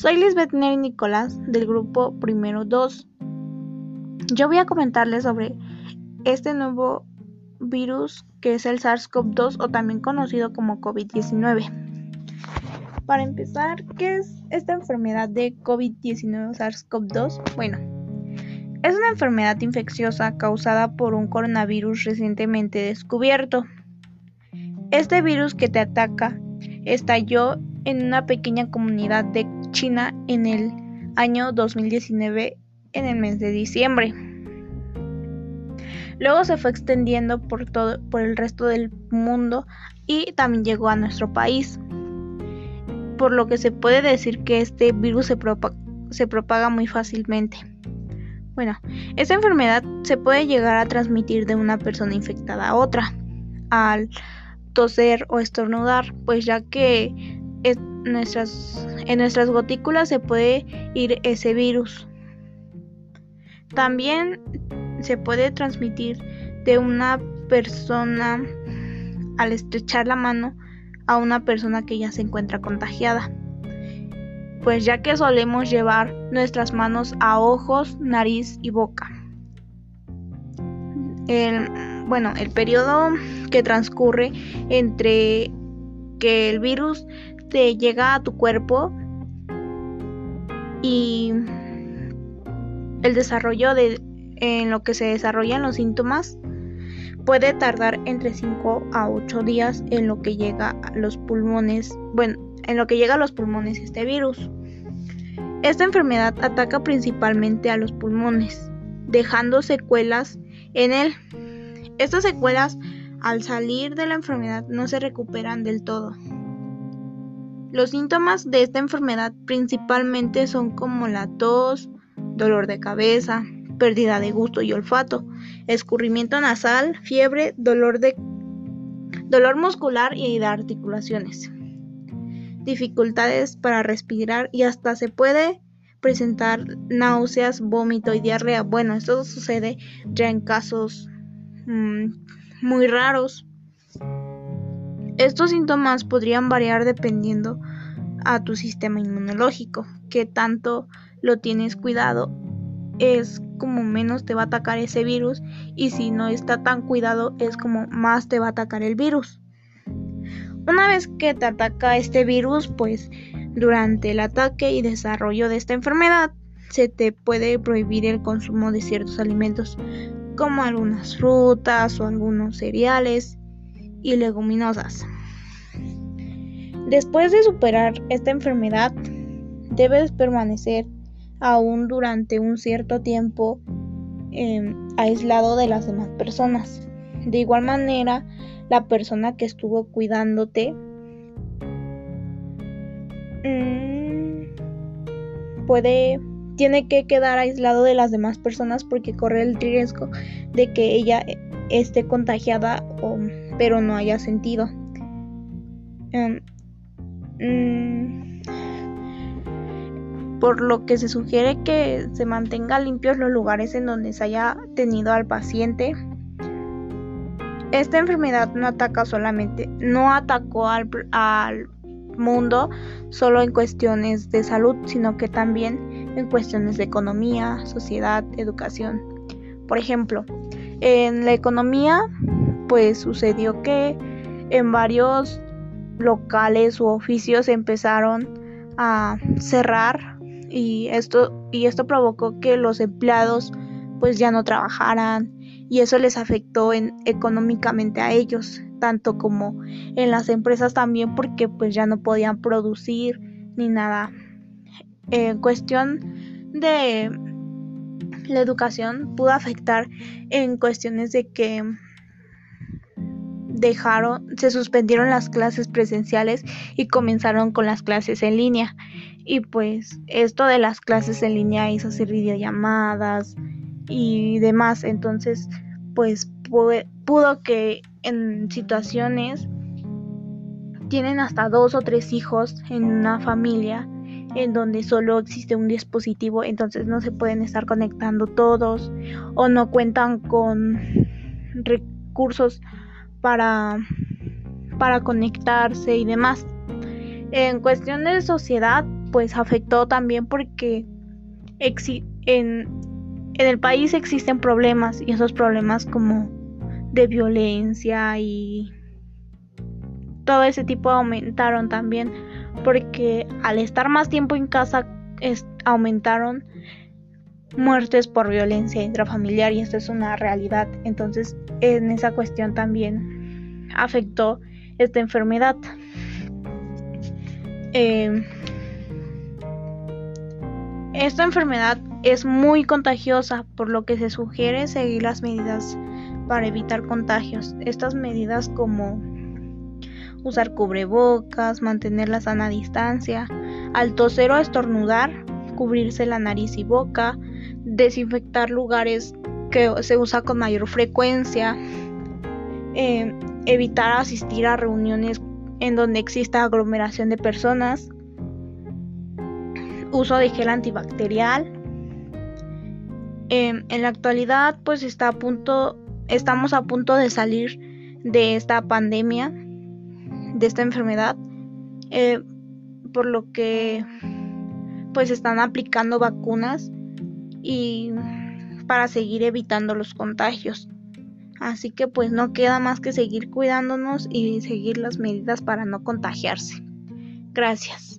Soy Lisbeth Neri Nicolás del grupo Primero 2. Yo voy a comentarles sobre este nuevo virus que es el SARS-CoV-2 o también conocido como COVID-19. Para empezar, ¿qué es esta enfermedad de COVID-19 SARS-CoV-2? Bueno, es una enfermedad infecciosa causada por un coronavirus recientemente descubierto. Este virus que te ataca estalló en una pequeña comunidad de China en el año 2019 en el mes de diciembre. Luego se fue extendiendo por todo por el resto del mundo y también llegó a nuestro país. Por lo que se puede decir que este virus se, se propaga muy fácilmente. Bueno, esta enfermedad se puede llegar a transmitir de una persona infectada a otra al toser o estornudar, pues ya que nuestras, en nuestras gotículas se puede ir ese virus. También se puede transmitir de una persona al estrechar la mano a una persona que ya se encuentra contagiada pues ya que solemos llevar nuestras manos a ojos, nariz y boca. El, bueno, el periodo que transcurre entre que el virus te llega a tu cuerpo y el desarrollo de en lo que se desarrollan los síntomas puede tardar entre 5 a 8 días en lo que llega a los pulmones, bueno, en lo que llega a los pulmones este virus. Esta enfermedad ataca principalmente a los pulmones, dejando secuelas en él. Estas secuelas al salir de la enfermedad no se recuperan del todo. Los síntomas de esta enfermedad principalmente son como la tos, dolor de cabeza, pérdida de gusto y olfato, escurrimiento nasal, fiebre, dolor de dolor muscular y de articulaciones dificultades para respirar y hasta se puede presentar náuseas, vómito y diarrea. Bueno, esto sucede ya en casos mm, muy raros. Estos síntomas podrían variar dependiendo a tu sistema inmunológico, que tanto lo tienes cuidado es como menos te va a atacar ese virus y si no está tan cuidado es como más te va a atacar el virus. Una vez que te ataca este virus, pues durante el ataque y desarrollo de esta enfermedad, se te puede prohibir el consumo de ciertos alimentos como algunas frutas o algunos cereales y leguminosas. Después de superar esta enfermedad, debes permanecer aún durante un cierto tiempo em, aislado de las demás personas. De igual manera, la persona que estuvo cuidándote mm, puede tiene que quedar aislado de las demás personas porque corre el riesgo de que ella esté contagiada o, pero no haya sentido. Em, mm, por lo que se sugiere que se mantenga limpios los lugares en donde se haya tenido al paciente esta enfermedad no ataca solamente, no atacó al, mundo solo en cuestiones de salud, sino que también en cuestiones de economía, sociedad, educación. Por ejemplo, en la economía, pues sucedió que en varios locales u oficios empezaron a cerrar y esto y esto provocó que los empleados pues ya no trabajaran y eso les afectó en, económicamente a ellos, tanto como en las empresas también porque pues ya no podían producir ni nada. En cuestión de la educación pudo afectar en cuestiones de que dejaron, se suspendieron las clases presenciales y comenzaron con las clases en línea. Y pues esto de las clases en línea hizo hacer videollamadas, y demás. Entonces, pues pudo que en situaciones tienen hasta dos o tres hijos en una familia en donde solo existe un dispositivo, entonces no se pueden estar conectando todos o no cuentan con recursos para, para conectarse y demás. En cuestión de sociedad, pues afectó también porque en, en el país existen problemas y esos problemas como de violencia y todo ese tipo aumentaron también porque al estar más tiempo en casa aumentaron muertes por violencia intrafamiliar y esto es una realidad. Entonces en esa cuestión también afectó esta enfermedad. Em, esta enfermedad es muy contagiosa por lo que se sugiere seguir las medidas para evitar contagios. Estas medidas como usar cubrebocas, mantener la sana distancia, al toser o estornudar, cubrirse la nariz y boca, desinfectar lugares que se usa con mayor frecuencia, eh, evitar asistir a reuniones en donde exista aglomeración de personas, uso de gel antibacterial. Eh, en la actualidad, pues está a punto, estamos a punto de salir de esta pandemia de esta enfermedad, eh, por lo que pues están aplicando vacunas y para seguir evitando los contagios. Así que pues no queda más que seguir cuidándonos y seguir las medidas para no contagiarse. Gracias.